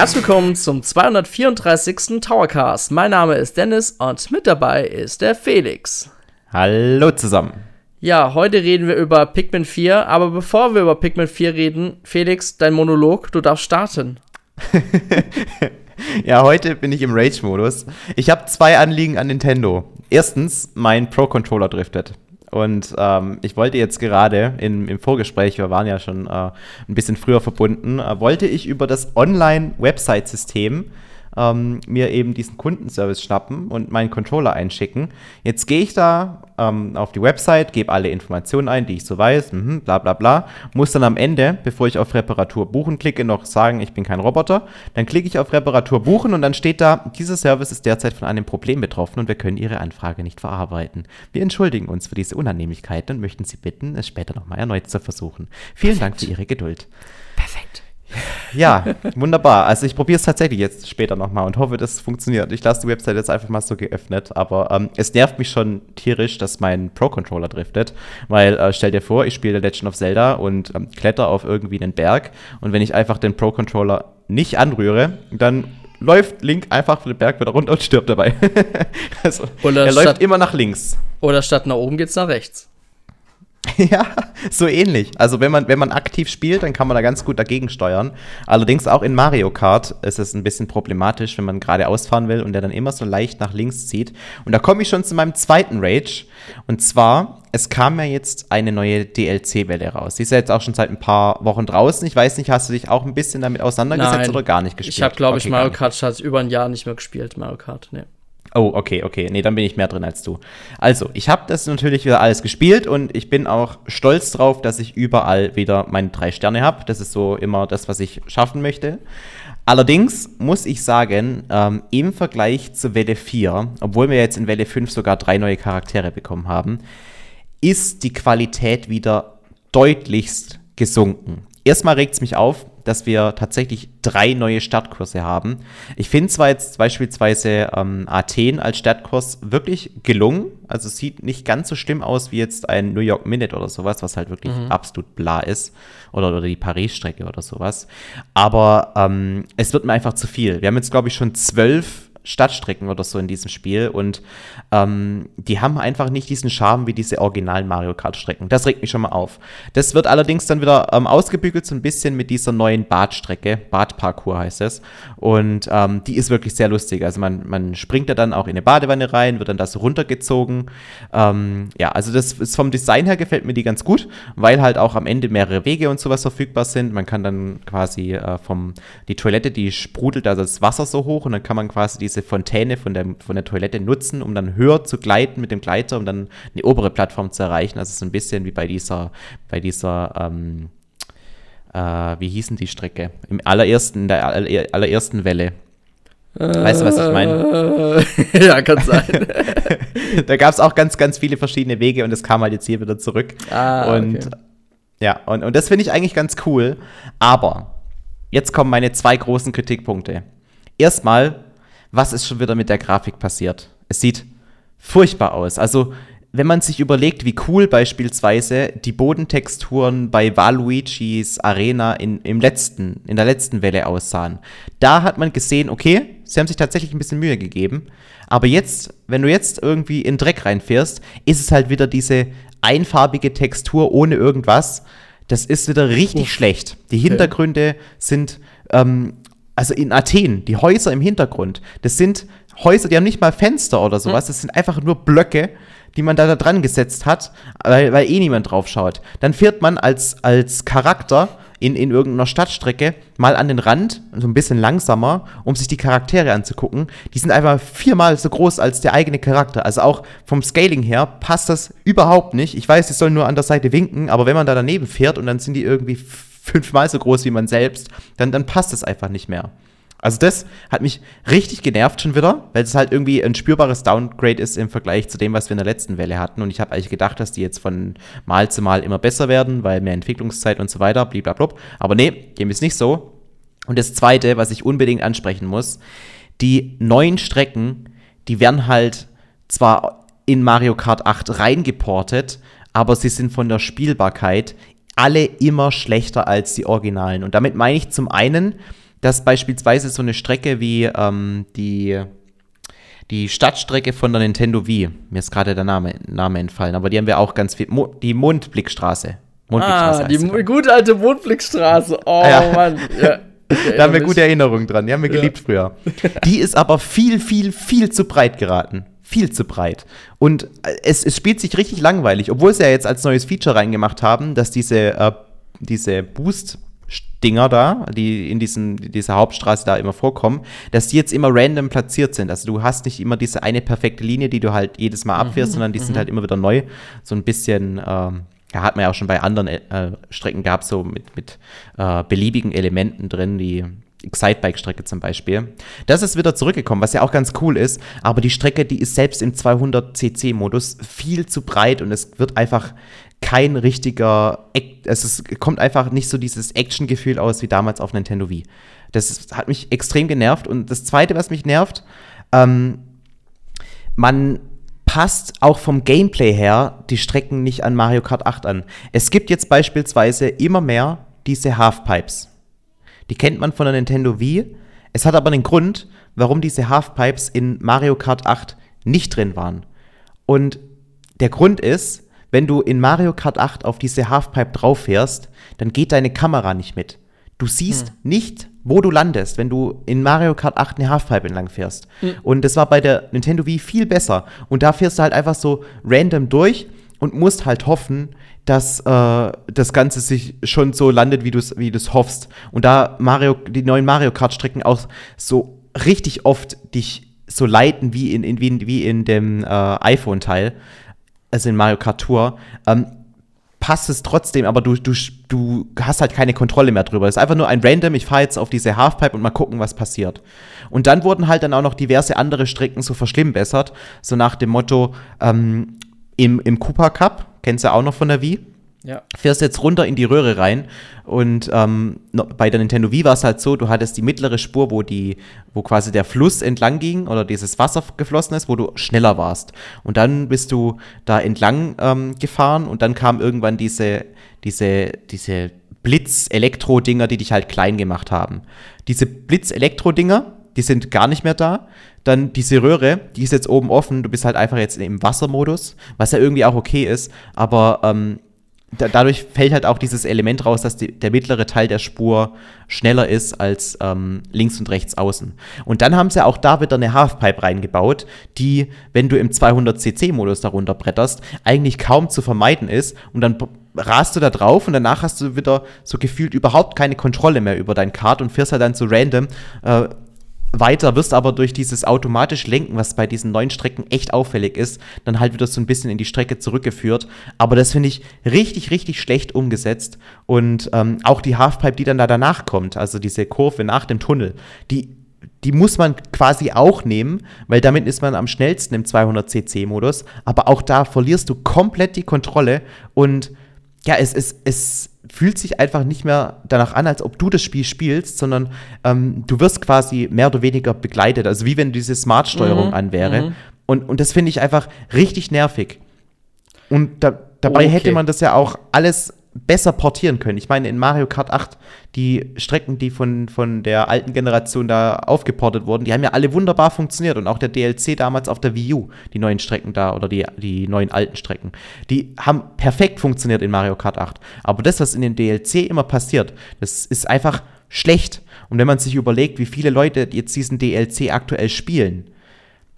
Herzlich willkommen zum 234. Towercast. Mein Name ist Dennis und mit dabei ist der Felix. Hallo zusammen. Ja, heute reden wir über Pikmin 4, aber bevor wir über Pikmin 4 reden, Felix, dein Monolog, du darfst starten. ja, heute bin ich im Rage-Modus. Ich habe zwei Anliegen an Nintendo. Erstens, mein Pro-Controller driftet. Und ähm, ich wollte jetzt gerade in, im Vorgespräch, wir waren ja schon äh, ein bisschen früher verbunden, äh, wollte ich über das Online-Website-System ähm, mir eben diesen Kundenservice schnappen und meinen Controller einschicken. Jetzt gehe ich da ähm, auf die Website, gebe alle Informationen ein, die ich so weiß, mh, bla bla bla, muss dann am Ende, bevor ich auf Reparatur buchen klicke, noch sagen, ich bin kein Roboter. Dann klicke ich auf Reparatur buchen und dann steht da, dieser Service ist derzeit von einem Problem betroffen und wir können Ihre Anfrage nicht verarbeiten. Wir entschuldigen uns für diese Unannehmlichkeit und möchten Sie bitten, es später nochmal erneut zu versuchen. Vielen. Dank für Ihre Geduld. Ja, wunderbar. Also ich probiere es tatsächlich jetzt später nochmal und hoffe, das funktioniert. Ich lasse die Website jetzt einfach mal so geöffnet, aber ähm, es nervt mich schon tierisch, dass mein Pro-Controller driftet, weil äh, stell dir vor, ich spiele Legend of Zelda und ähm, kletter auf irgendwie einen Berg und wenn ich einfach den Pro-Controller nicht anrühre, dann läuft Link einfach den Berg wieder runter und stirbt dabei. also, er läuft immer nach links. Oder statt nach oben geht's nach rechts. Ja, so ähnlich. Also wenn man, wenn man aktiv spielt, dann kann man da ganz gut dagegen steuern. Allerdings auch in Mario Kart ist es ein bisschen problematisch, wenn man gerade ausfahren will und der dann immer so leicht nach links zieht. Und da komme ich schon zu meinem zweiten Rage. Und zwar, es kam ja jetzt eine neue DLC-Welle raus. Die ist ja jetzt auch schon seit ein paar Wochen draußen. Ich weiß nicht, hast du dich auch ein bisschen damit auseinandergesetzt Nein. oder gar nicht gespielt? Ich habe, glaube okay, ich, Mario Kart seit über ein Jahr nicht mehr gespielt. Mario Kart, ne. Oh, okay, okay. Nee, dann bin ich mehr drin als du. Also, ich habe das natürlich wieder alles gespielt und ich bin auch stolz drauf, dass ich überall wieder meine drei Sterne habe. Das ist so immer das, was ich schaffen möchte. Allerdings muss ich sagen, ähm, im Vergleich zu Welle 4, obwohl wir jetzt in Welle 5 sogar drei neue Charaktere bekommen haben, ist die Qualität wieder deutlichst gesunken. Erstmal regt es mich auf, dass wir tatsächlich drei neue Startkurse haben. Ich finde zwar jetzt beispielsweise ähm, Athen als Startkurs wirklich gelungen. Also es sieht nicht ganz so schlimm aus wie jetzt ein New York Minute oder sowas, was halt wirklich mhm. absolut bla ist. Oder, oder die Paris-Strecke oder sowas. Aber ähm, es wird mir einfach zu viel. Wir haben jetzt, glaube ich, schon zwölf Stadtstrecken oder so in diesem Spiel und ähm, die haben einfach nicht diesen Charme wie diese originalen Mario Kart Strecken. Das regt mich schon mal auf. Das wird allerdings dann wieder ähm, ausgebügelt so ein bisschen mit dieser neuen Badstrecke, Badparcours heißt es und ähm, die ist wirklich sehr lustig. Also man, man springt da dann auch in eine Badewanne rein, wird dann das runtergezogen. Ähm, ja, also das ist vom Design her gefällt mir die ganz gut, weil halt auch am Ende mehrere Wege und sowas verfügbar sind. Man kann dann quasi äh, vom die Toilette, die sprudelt also das Wasser so hoch und dann kann man quasi die diese Fontäne von der, von der Toilette nutzen, um dann höher zu gleiten mit dem Gleiter, um dann eine obere Plattform zu erreichen. Also so ein bisschen wie bei dieser, bei dieser, ähm, äh, wie hießen die Strecke? Im allerersten, in der allerersten Welle. Weißt du, was ich meine? ja, kann sein. da gab es auch ganz, ganz viele verschiedene Wege und es kam halt jetzt hier wieder zurück. Ah, und okay. ja, und, und das finde ich eigentlich ganz cool. Aber jetzt kommen meine zwei großen Kritikpunkte. Erstmal was ist schon wieder mit der Grafik passiert? Es sieht furchtbar aus. Also, wenn man sich überlegt, wie cool beispielsweise die Bodentexturen bei Waluigi's Arena in, im letzten, in der letzten Welle aussahen, da hat man gesehen, okay, sie haben sich tatsächlich ein bisschen Mühe gegeben. Aber jetzt, wenn du jetzt irgendwie in Dreck reinfährst, ist es halt wieder diese einfarbige Textur ohne irgendwas. Das ist wieder richtig Uff. schlecht. Die Hintergründe okay. sind ähm, also in Athen, die Häuser im Hintergrund, das sind Häuser, die haben nicht mal Fenster oder sowas, das sind einfach nur Blöcke, die man da, da dran gesetzt hat, weil, weil eh niemand drauf schaut. Dann fährt man als, als Charakter in, in irgendeiner Stadtstrecke mal an den Rand, so ein bisschen langsamer, um sich die Charaktere anzugucken. Die sind einfach viermal so groß als der eigene Charakter. Also auch vom Scaling her passt das überhaupt nicht. Ich weiß, sie sollen nur an der Seite winken, aber wenn man da daneben fährt und dann sind die irgendwie fünfmal so groß wie man selbst, dann, dann passt es einfach nicht mehr. Also das hat mich richtig genervt schon wieder, weil es halt irgendwie ein spürbares Downgrade ist im Vergleich zu dem, was wir in der letzten Welle hatten. Und ich habe eigentlich gedacht, dass die jetzt von Mal zu Mal immer besser werden, weil mehr Entwicklungszeit und so weiter, blablabla. Aber nee, dem ist nicht so. Und das Zweite, was ich unbedingt ansprechen muss, die neuen Strecken, die werden halt zwar in Mario Kart 8 reingeportet, aber sie sind von der Spielbarkeit alle immer schlechter als die Originalen. Und damit meine ich zum einen, dass beispielsweise so eine Strecke wie ähm, die, die Stadtstrecke von der Nintendo Wii, mir ist gerade der Name, Name entfallen, aber die haben wir auch ganz viel, Mo die Mondblickstraße. Mondblickstraße ah, die gute alte Mondblickstraße. Oh ja. Mann. Ja. Da haben wir gute Erinnerungen dran. Die haben wir geliebt früher. Die ist aber viel, viel, viel zu breit geraten viel zu breit. Und äh, es, es, spielt sich richtig langweilig, obwohl sie ja jetzt als neues Feature reingemacht haben, dass diese, äh, diese Boost- Dinger da, die in diesen, dieser Hauptstraße da immer vorkommen, dass die jetzt immer random platziert sind. Also du hast nicht immer diese eine perfekte Linie, die du halt jedes Mal abfährst, mhm, sondern die sind mhm. halt immer wieder neu. So ein bisschen, ähm, ja, hat man ja auch schon bei anderen äh, Strecken gehabt, so mit, mit äh, beliebigen Elementen drin, die Excitebike-Strecke zum Beispiel. Das ist wieder zurückgekommen, was ja auch ganz cool ist, aber die Strecke, die ist selbst im 200cc-Modus viel zu breit und es wird einfach kein richtiger, es kommt einfach nicht so dieses Action-Gefühl aus wie damals auf Nintendo Wii. Das hat mich extrem genervt und das Zweite, was mich nervt, ähm, man passt auch vom Gameplay her die Strecken nicht an Mario Kart 8 an. Es gibt jetzt beispielsweise immer mehr diese Halfpipes. Die kennt man von der Nintendo Wii. Es hat aber einen Grund, warum diese Halfpipes in Mario Kart 8 nicht drin waren. Und der Grund ist, wenn du in Mario Kart 8 auf diese Halfpipe drauf fährst, dann geht deine Kamera nicht mit. Du siehst hm. nicht, wo du landest, wenn du in Mario Kart 8 eine Halfpipe entlang fährst. Hm. Und das war bei der Nintendo Wii viel besser. Und da fährst du halt einfach so random durch und musst halt hoffen, dass äh, das Ganze sich schon so landet, wie du es wie hoffst. Und da Mario, die neuen Mario Kart-Strecken auch so richtig oft dich so leiten wie in, in, wie, wie in dem äh, iPhone-Teil, also in Mario Kart Tour, ähm, passt es trotzdem, aber du, du, du hast halt keine Kontrolle mehr drüber. Es ist einfach nur ein Random, ich fahre jetzt auf diese Halfpipe und mal gucken, was passiert. Und dann wurden halt dann auch noch diverse andere Strecken so verschlimmbessert, so nach dem Motto, ähm, im, im Cooper Cup kennst du auch noch von der Wii. Ja. Fährst jetzt runter in die Röhre rein und ähm, bei der Nintendo Wii war es halt so, du hattest die mittlere Spur, wo die, wo quasi der Fluss entlang ging oder dieses Wasser geflossen ist, wo du schneller warst. Und dann bist du da entlang ähm, gefahren und dann kam irgendwann diese, diese, diese Blitz-Elektro-Dinger, die dich halt klein gemacht haben. Diese Blitz-Elektro-Dinger, die sind gar nicht mehr da. Dann diese Röhre, die ist jetzt oben offen. Du bist halt einfach jetzt im Wassermodus, was ja irgendwie auch okay ist. Aber ähm, da, dadurch fällt halt auch dieses Element raus, dass die, der mittlere Teil der Spur schneller ist als ähm, links und rechts außen. Und dann haben sie auch da wieder eine Halfpipe reingebaut, die, wenn du im 200cc-Modus darunter bretterst, eigentlich kaum zu vermeiden ist. Und dann rast du da drauf und danach hast du wieder so gefühlt überhaupt keine Kontrolle mehr über dein Kart und fährst halt dann so random äh, weiter, wirst aber durch dieses automatisch Lenken, was bei diesen neuen Strecken echt auffällig ist, dann halt wieder so ein bisschen in die Strecke zurückgeführt. Aber das finde ich richtig, richtig schlecht umgesetzt. Und ähm, auch die Halfpipe, die dann da danach kommt, also diese Kurve nach dem Tunnel, die, die muss man quasi auch nehmen, weil damit ist man am schnellsten im 200cc-Modus. Aber auch da verlierst du komplett die Kontrolle und ja, es, es, es fühlt sich einfach nicht mehr danach an, als ob du das Spiel spielst, sondern ähm, du wirst quasi mehr oder weniger begleitet. Also wie wenn diese Smart-Steuerung mhm. an wäre. Mhm. Und, und das finde ich einfach richtig nervig. Und da, dabei okay. hätte man das ja auch alles besser portieren können. Ich meine, in Mario Kart 8, die Strecken, die von, von der alten Generation da aufgeportet wurden, die haben ja alle wunderbar funktioniert. Und auch der DLC damals auf der Wii U, die neuen Strecken da oder die, die neuen alten Strecken, die haben perfekt funktioniert in Mario Kart 8. Aber das, was in den DLC immer passiert, das ist einfach schlecht. Und wenn man sich überlegt, wie viele Leute jetzt diesen DLC aktuell spielen,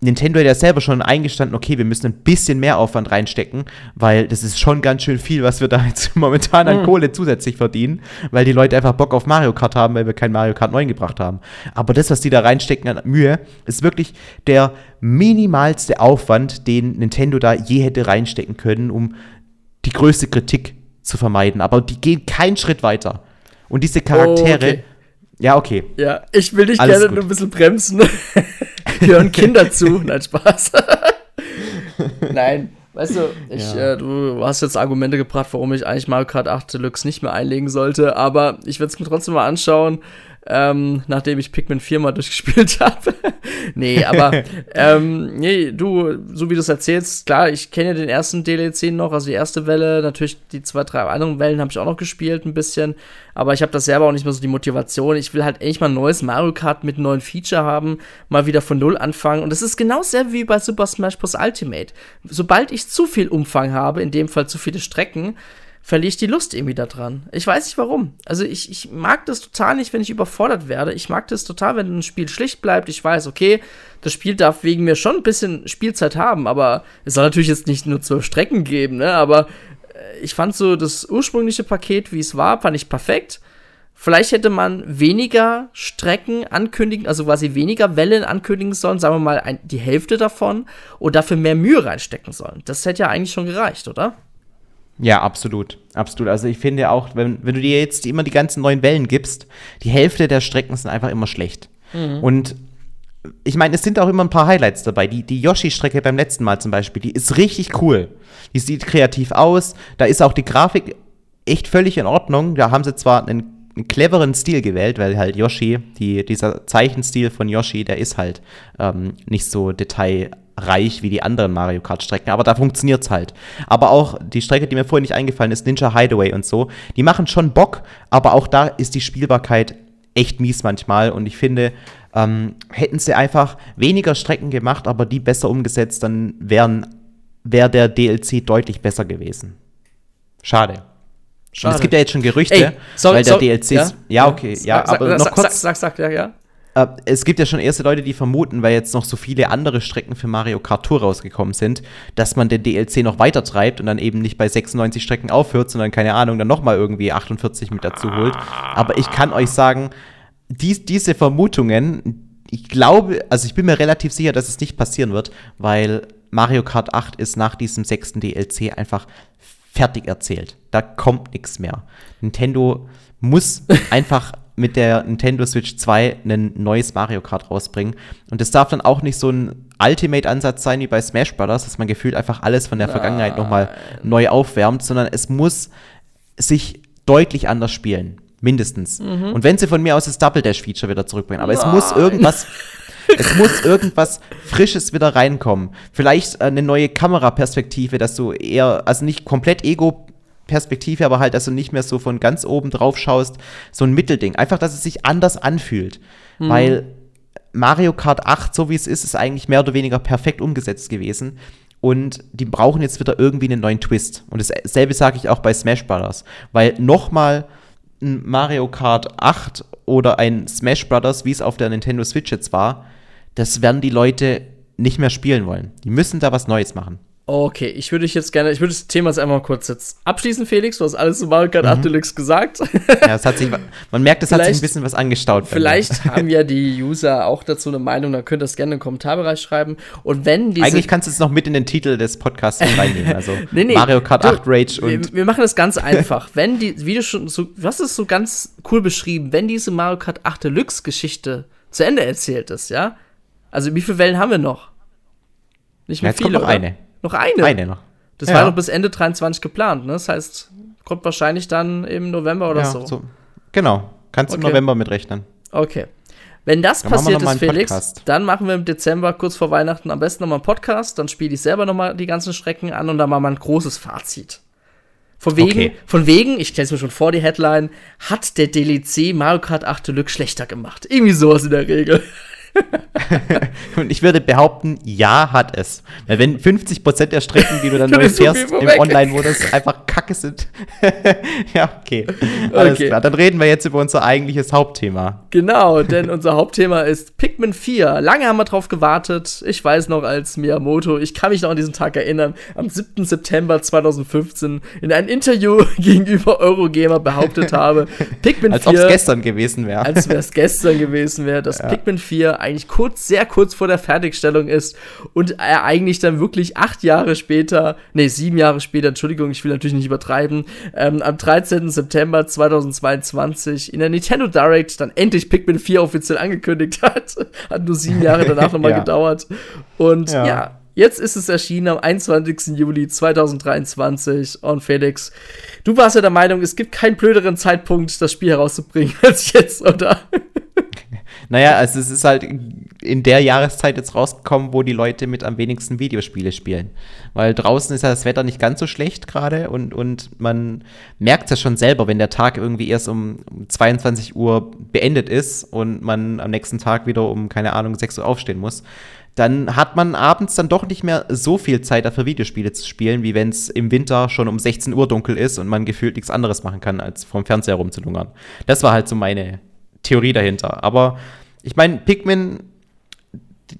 Nintendo hat ja selber schon eingestanden, okay, wir müssen ein bisschen mehr Aufwand reinstecken, weil das ist schon ganz schön viel, was wir da jetzt momentan an mhm. Kohle zusätzlich verdienen, weil die Leute einfach Bock auf Mario Kart haben, weil wir kein Mario Kart 9 gebracht haben. Aber das, was die da reinstecken an Mühe, ist wirklich der minimalste Aufwand, den Nintendo da je hätte reinstecken können, um die größte Kritik zu vermeiden. Aber die gehen keinen Schritt weiter. Und diese Charaktere. Oh, okay. Ja, okay. Ja, ich will dich Alles gerne gut. nur ein bisschen bremsen. hören Kinder zu. Nein, Spaß. Nein, weißt du, ich, ja. äh, du hast jetzt Argumente gebracht, warum ich eigentlich Mario Kart 8 Deluxe nicht mehr einlegen sollte, aber ich werde es mir trotzdem mal anschauen. Ähm, nachdem ich Pikmin 4 mal durchgespielt habe. nee, aber ähm, nee, du, so wie du es erzählst, klar, ich kenne ja den ersten DLC noch, also die erste Welle, natürlich die zwei, drei anderen Wellen habe ich auch noch gespielt, ein bisschen, aber ich habe das selber auch nicht mehr so die Motivation. Ich will halt endlich mal ein neues Mario Kart mit einem neuen Feature haben, mal wieder von Null anfangen. Und das ist genau dasselbe wie bei Super Smash Bros. Ultimate. Sobald ich zu viel Umfang habe, in dem Fall zu viele Strecken, verliere ich die Lust irgendwie daran. Ich weiß nicht warum. Also ich, ich mag das total nicht, wenn ich überfordert werde. Ich mag das total, wenn ein Spiel schlicht bleibt. Ich weiß, okay, das Spiel darf wegen mir schon ein bisschen Spielzeit haben, aber es soll natürlich jetzt nicht nur zwölf Strecken geben, ne? Aber äh, ich fand so das ursprüngliche Paket, wie es war, fand ich perfekt. Vielleicht hätte man weniger Strecken ankündigen, also quasi weniger Wellen ankündigen sollen, sagen wir mal ein, die Hälfte davon, und dafür mehr Mühe reinstecken sollen. Das hätte ja eigentlich schon gereicht, oder? Ja, absolut. Absolut. Also ich finde auch, wenn, wenn du dir jetzt immer die ganzen neuen Wellen gibst, die Hälfte der Strecken sind einfach immer schlecht. Mhm. Und ich meine, es sind auch immer ein paar Highlights dabei. Die, die Yoshi-Strecke beim letzten Mal zum Beispiel, die ist richtig cool. Die sieht kreativ aus. Da ist auch die Grafik echt völlig in Ordnung. Da haben sie zwar einen, einen cleveren Stil gewählt, weil halt Yoshi, die, dieser Zeichenstil von Yoshi, der ist halt ähm, nicht so detail reich wie die anderen Mario Kart Strecken, aber da funktioniert es halt. Aber auch die Strecke, die mir vorhin nicht eingefallen ist, Ninja Hideaway und so, die machen schon Bock, aber auch da ist die Spielbarkeit echt mies manchmal und ich finde, ähm, hätten sie einfach weniger Strecken gemacht, aber die besser umgesetzt, dann wäre wär der DLC deutlich besser gewesen. Schade. Schade. Und es gibt ja jetzt schon Gerüchte, Ey, sorry, weil der sorry, DLC. Ja, ja okay, ja, sag, aber sag, noch kurz. Sag, sag, sag, ja, ja. Äh, es gibt ja schon erste Leute, die vermuten, weil jetzt noch so viele andere Strecken für Mario Kart Tour rausgekommen sind, dass man den DLC noch weiter treibt und dann eben nicht bei 96 Strecken aufhört, sondern keine Ahnung, dann nochmal irgendwie 48 mit dazu holt. Aber ich kann euch sagen, dies, diese Vermutungen, ich glaube, also ich bin mir relativ sicher, dass es nicht passieren wird, weil Mario Kart 8 ist nach diesem sechsten DLC einfach fertig erzählt. Da kommt nichts mehr. Nintendo muss einfach mit der Nintendo Switch 2 ein neues Mario Kart rausbringen. Und das darf dann auch nicht so ein Ultimate-Ansatz sein wie bei Smash Bros., dass man gefühlt einfach alles von der Vergangenheit nochmal neu aufwärmt, sondern es muss sich deutlich anders spielen. Mindestens. Mhm. Und wenn sie von mir aus das Double Dash-Feature wieder zurückbringen. Aber Nein. es muss irgendwas. es muss irgendwas Frisches wieder reinkommen. Vielleicht eine neue Kameraperspektive, dass du eher, also nicht komplett Ego Perspektive, aber halt, dass du nicht mehr so von ganz oben drauf schaust, so ein Mittelding. Einfach, dass es sich anders anfühlt. Mhm. Weil Mario Kart 8, so wie es ist, ist eigentlich mehr oder weniger perfekt umgesetzt gewesen. Und die brauchen jetzt wieder irgendwie einen neuen Twist. Und dasselbe sage ich auch bei Smash Brothers. Weil nochmal ein Mario Kart 8 oder ein Smash Brothers, wie es auf der Nintendo Switch jetzt war, das werden die Leute nicht mehr spielen wollen. Die müssen da was Neues machen. Okay, ich würde dich jetzt gerne, ich würde das Thema jetzt einmal kurz jetzt abschließen, Felix. Du hast alles zu Mario Kart 8 mhm. Deluxe gesagt. Ja, es hat sich, man merkt, es hat sich ein bisschen was angestaut. Vielleicht haben ja die User auch dazu eine Meinung, dann könnt ihr das gerne im Kommentarbereich schreiben. Und wenn diese Eigentlich kannst du es noch mit in den Titel des Podcasts reinnehmen. Also nee, nee, Mario Kart 8 Rage und. Wir, wir, machen das ganz einfach. wenn die, wie du schon so, du hast es so ganz cool beschrieben, wenn diese Mario Kart 8 Deluxe Geschichte zu Ende erzählt ist, ja? Also wie viele Wellen haben wir noch? Nicht mehr ja, jetzt viele. Kommt noch eine. Noch eine? Eine noch. Das ja. war doch bis Ende 23 geplant, ne? Das heißt, kommt wahrscheinlich dann im November oder ja, so. so. Genau. Kannst okay. im November mitrechnen. Okay. Wenn das dann passiert ist, Felix, Podcast. dann machen wir im Dezember kurz vor Weihnachten am besten nochmal einen Podcast. Dann spiele ich selber nochmal die ganzen Strecken an und dann machen wir ein großes Fazit. Von wegen, okay. von wegen, ich stelle es mir schon vor, die Headline, hat der DLC Mario Kart 8 Deluxe schlechter gemacht. Irgendwie sowas in der Regel. und ich würde behaupten, ja, hat es. Weil wenn 50% der Strecken, die du dann neu fährst im Online-Modus, einfach kacke sind. ja, okay. Alles okay. klar. Dann reden wir jetzt über unser eigentliches Hauptthema. Genau, denn unser Hauptthema ist Pikmin 4. Lange haben wir drauf gewartet. Ich weiß noch als Miyamoto, ich kann mich noch an diesen Tag erinnern, am 7. September 2015 in einem Interview gegenüber Eurogamer behauptet habe, Pikmin als 4. Als ob es gestern gewesen wäre. Als wäre es gestern gewesen wäre, dass ja. Pikmin 4 eigentlich kurz, sehr kurz vor der Fertigstellung ist und er eigentlich dann wirklich acht Jahre später, nee, sieben Jahre später, Entschuldigung, ich will natürlich nicht übertreiben, ähm, am 13. September 2022 in der Nintendo Direct dann endlich Pikmin 4 offiziell angekündigt hat. hat nur sieben Jahre danach nochmal ja. gedauert. Und ja. ja. Jetzt ist es erschienen am 21. Juli 2023. Und Felix, du warst ja der Meinung, es gibt keinen blöderen Zeitpunkt, das Spiel herauszubringen als jetzt, oder? Naja, also es ist halt in der Jahreszeit jetzt rausgekommen, wo die Leute mit am wenigsten Videospiele spielen. Weil draußen ist ja das Wetter nicht ganz so schlecht gerade und, und man merkt es ja schon selber, wenn der Tag irgendwie erst um 22 Uhr beendet ist und man am nächsten Tag wieder um, keine Ahnung, 6 Uhr aufstehen muss dann hat man abends dann doch nicht mehr so viel Zeit dafür, Videospiele zu spielen, wie wenn es im Winter schon um 16 Uhr dunkel ist und man gefühlt nichts anderes machen kann, als vorm Fernseher rumzulungern. Das war halt so meine Theorie dahinter. Aber ich meine, Pikmin,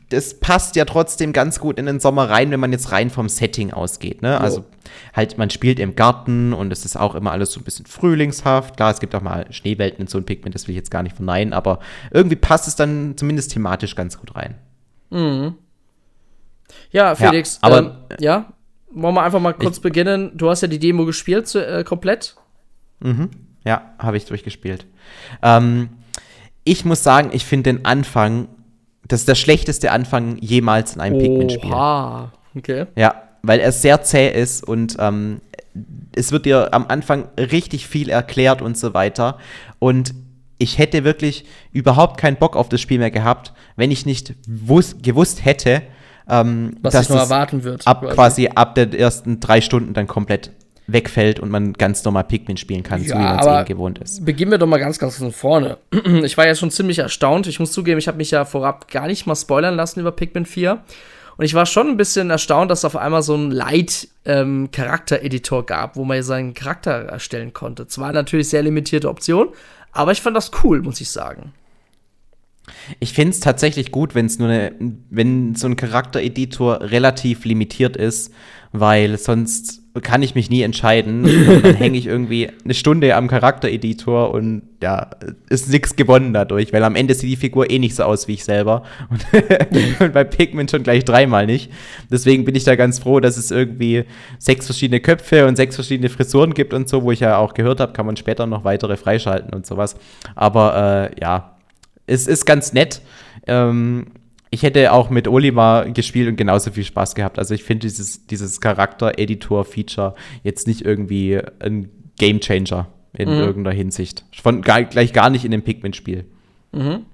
das passt ja trotzdem ganz gut in den Sommer rein, wenn man jetzt rein vom Setting ausgeht. Ne? Also halt, man spielt im Garten und es ist auch immer alles so ein bisschen frühlingshaft. Klar, es gibt auch mal Schneewelten in so ein Pikmin, das will ich jetzt gar nicht verneinen, aber irgendwie passt es dann zumindest thematisch ganz gut rein. Mhm. Ja, Felix, ja, aber ähm, ja, wollen wir einfach mal kurz ich, beginnen. Du hast ja die Demo gespielt, äh, komplett. Mhm. Ja, habe ich durchgespielt. Ähm, ich muss sagen, ich finde den Anfang, das ist der schlechteste Anfang jemals in einem Pikmin-Spiel. Okay. Ja, weil er sehr zäh ist und ähm, es wird dir am Anfang richtig viel erklärt und so weiter. Und ich hätte wirklich überhaupt keinen Bock auf das Spiel mehr gehabt, wenn ich nicht gewusst hätte, ähm, was dass sich noch erwarten wird. Ab quasi. quasi ab den ersten drei Stunden dann komplett wegfällt und man ganz normal Pikmin spielen kann, ja, so wie man es eben gewohnt ist. Beginnen wir doch mal ganz, ganz von vorne. Ich war ja schon ziemlich erstaunt. Ich muss zugeben, ich habe mich ja vorab gar nicht mal spoilern lassen über Pikmin 4. Und ich war schon ein bisschen erstaunt, dass es auf einmal so einen Light-Charakter-Editor ähm, gab, wo man seinen Charakter erstellen konnte. Zwar natürlich sehr limitierte Option, aber ich fand das cool, muss ich sagen. Ich finde es tatsächlich gut, wenn es nur eine, wenn so ein Charaktereditor relativ limitiert ist, weil sonst kann ich mich nie entscheiden. dann hänge ich irgendwie eine Stunde am Charaktereditor und ja, ist nichts gewonnen dadurch, weil am Ende sieht die Figur eh nicht so aus wie ich selber. Und, und bei Pikmin schon gleich dreimal nicht. Deswegen bin ich da ganz froh, dass es irgendwie sechs verschiedene Köpfe und sechs verschiedene Frisuren gibt und so, wo ich ja auch gehört habe, kann man später noch weitere freischalten und sowas. Aber äh, ja, es ist ganz nett. Ähm, ich hätte auch mit Olimar gespielt und genauso viel Spaß gehabt. Also ich finde dieses, dieses Charakter-Editor-Feature jetzt nicht irgendwie ein Gamechanger in mhm. irgendeiner Hinsicht. Von gar, gleich gar nicht in dem Pikmin-Spiel. Mhm.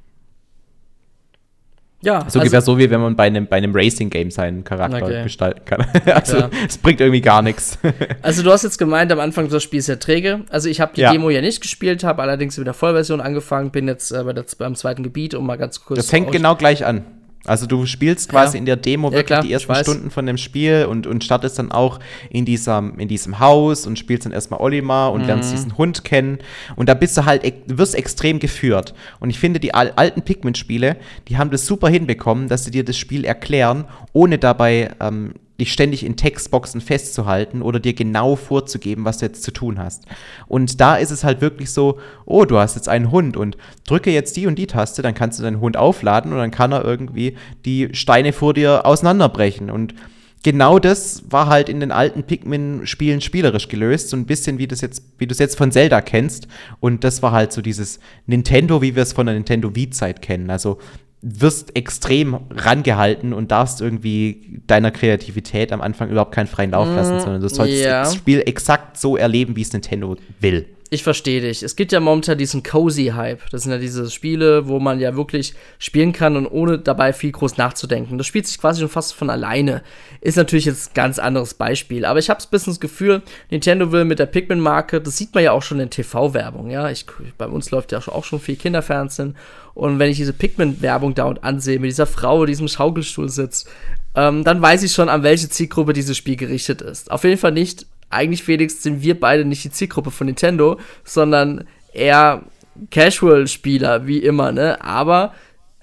Ja, so also, ungefähr so, wie wenn man bei einem, bei einem Racing-Game seinen Charakter okay. gestalten kann. also, ja. es bringt irgendwie gar nichts. also, du hast jetzt gemeint, am Anfang das Spiel ist ja träge. Also, ich habe die ja. Demo ja nicht gespielt, habe allerdings mit der Vollversion angefangen, bin jetzt äh, beim zweiten Gebiet, um mal ganz kurz. Das fängt genau gleich an. Also du spielst quasi ja. in der Demo wirklich ja, die ersten Stunden von dem Spiel und, und startest dann auch in diesem, in diesem Haus und spielst dann erstmal Olimar und mhm. lernst diesen Hund kennen. Und da bist du halt, wirst extrem geführt. Und ich finde, die alten Pikmin-Spiele, die haben das super hinbekommen, dass sie dir das Spiel erklären, ohne dabei ähm, dich ständig in Textboxen festzuhalten oder dir genau vorzugeben, was du jetzt zu tun hast. Und da ist es halt wirklich so, oh, du hast jetzt einen Hund und drücke jetzt die und die Taste, dann kannst du deinen Hund aufladen und dann kann er irgendwie die Steine vor dir auseinanderbrechen. Und genau das war halt in den alten Pikmin-Spielen spielerisch gelöst, so ein bisschen wie das jetzt, wie du es jetzt von Zelda kennst. Und das war halt so dieses Nintendo, wie wir es von der Nintendo Wii-Zeit kennen. Also wirst extrem rangehalten und darfst irgendwie deiner Kreativität am Anfang überhaupt keinen freien Lauf lassen, mm, sondern du sollst ja. das Spiel exakt so erleben, wie es Nintendo will ich verstehe dich. Es gibt ja momentan diesen Cozy-Hype. Das sind ja diese Spiele, wo man ja wirklich spielen kann und ohne dabei viel groß nachzudenken. Das spielt sich quasi schon fast von alleine. Ist natürlich jetzt ein ganz anderes Beispiel. Aber ich habe ein bisschen das Gefühl, Nintendo will mit der Pikmin-Marke, das sieht man ja auch schon in TV-Werbung. Ja, ich, bei uns läuft ja auch schon viel Kinderfernsehen. Und wenn ich diese Pikmin-Werbung da und ansehe, mit dieser Frau, die diesem Schaukelstuhl sitzt, ähm, dann weiß ich schon, an welche Zielgruppe dieses Spiel gerichtet ist. Auf jeden Fall nicht eigentlich Felix sind wir beide nicht die Zielgruppe von Nintendo, sondern eher Casual-Spieler, wie immer, ne? Aber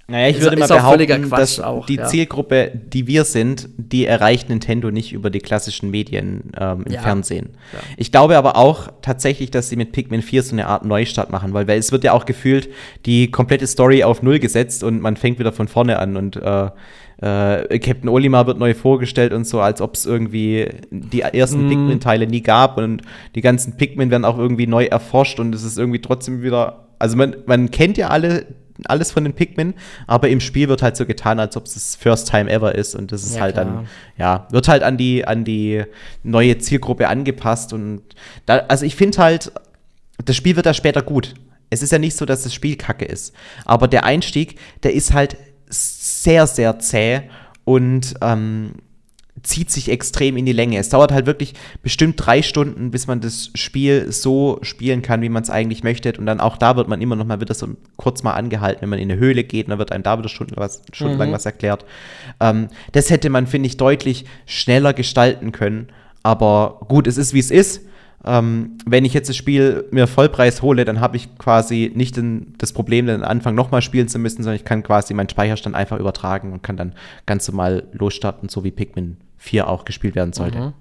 naja, ich würde mal behaupten, dass auch, die ja. Zielgruppe, die wir sind, die erreicht Nintendo nicht über die klassischen Medien ähm, im ja. Fernsehen. Ja. Ich glaube aber auch tatsächlich, dass sie mit Pikmin 4 so eine Art Neustart machen, weil, weil es wird ja auch gefühlt die komplette Story auf Null gesetzt und man fängt wieder von vorne an und äh, äh, Captain Olimar wird neu vorgestellt und so, als ob es irgendwie die ersten mm. Pikmin-Teile nie gab und die ganzen Pikmin werden auch irgendwie neu erforscht und es ist irgendwie trotzdem wieder. Also man, man kennt ja alle alles von den Pikmin, aber im Spiel wird halt so getan, als ob es das First Time Ever ist und das ist ja, halt klar. dann, ja, wird halt an die, an die neue Zielgruppe angepasst und da, also ich finde halt, das Spiel wird da später gut Es ist ja nicht so, dass das Spiel kacke ist. Aber der Einstieg, der ist halt sehr, sehr zäh und ähm, zieht sich extrem in die Länge. Es dauert halt wirklich bestimmt drei Stunden, bis man das Spiel so spielen kann, wie man es eigentlich möchte. Und dann auch da wird man immer noch mal, das so kurz mal angehalten, wenn man in eine Höhle geht, dann wird einem da wieder stundenlang was, stundenlang mhm. was erklärt. Ähm, das hätte man, finde ich, deutlich schneller gestalten können. Aber gut, es ist, wie es ist. Ähm, wenn ich jetzt das Spiel mir Vollpreis hole, dann habe ich quasi nicht den, das Problem, den Anfang nochmal spielen zu müssen, sondern ich kann quasi meinen Speicherstand einfach übertragen und kann dann ganz normal losstarten, so wie Pikmin 4 auch gespielt werden sollte. Mhm.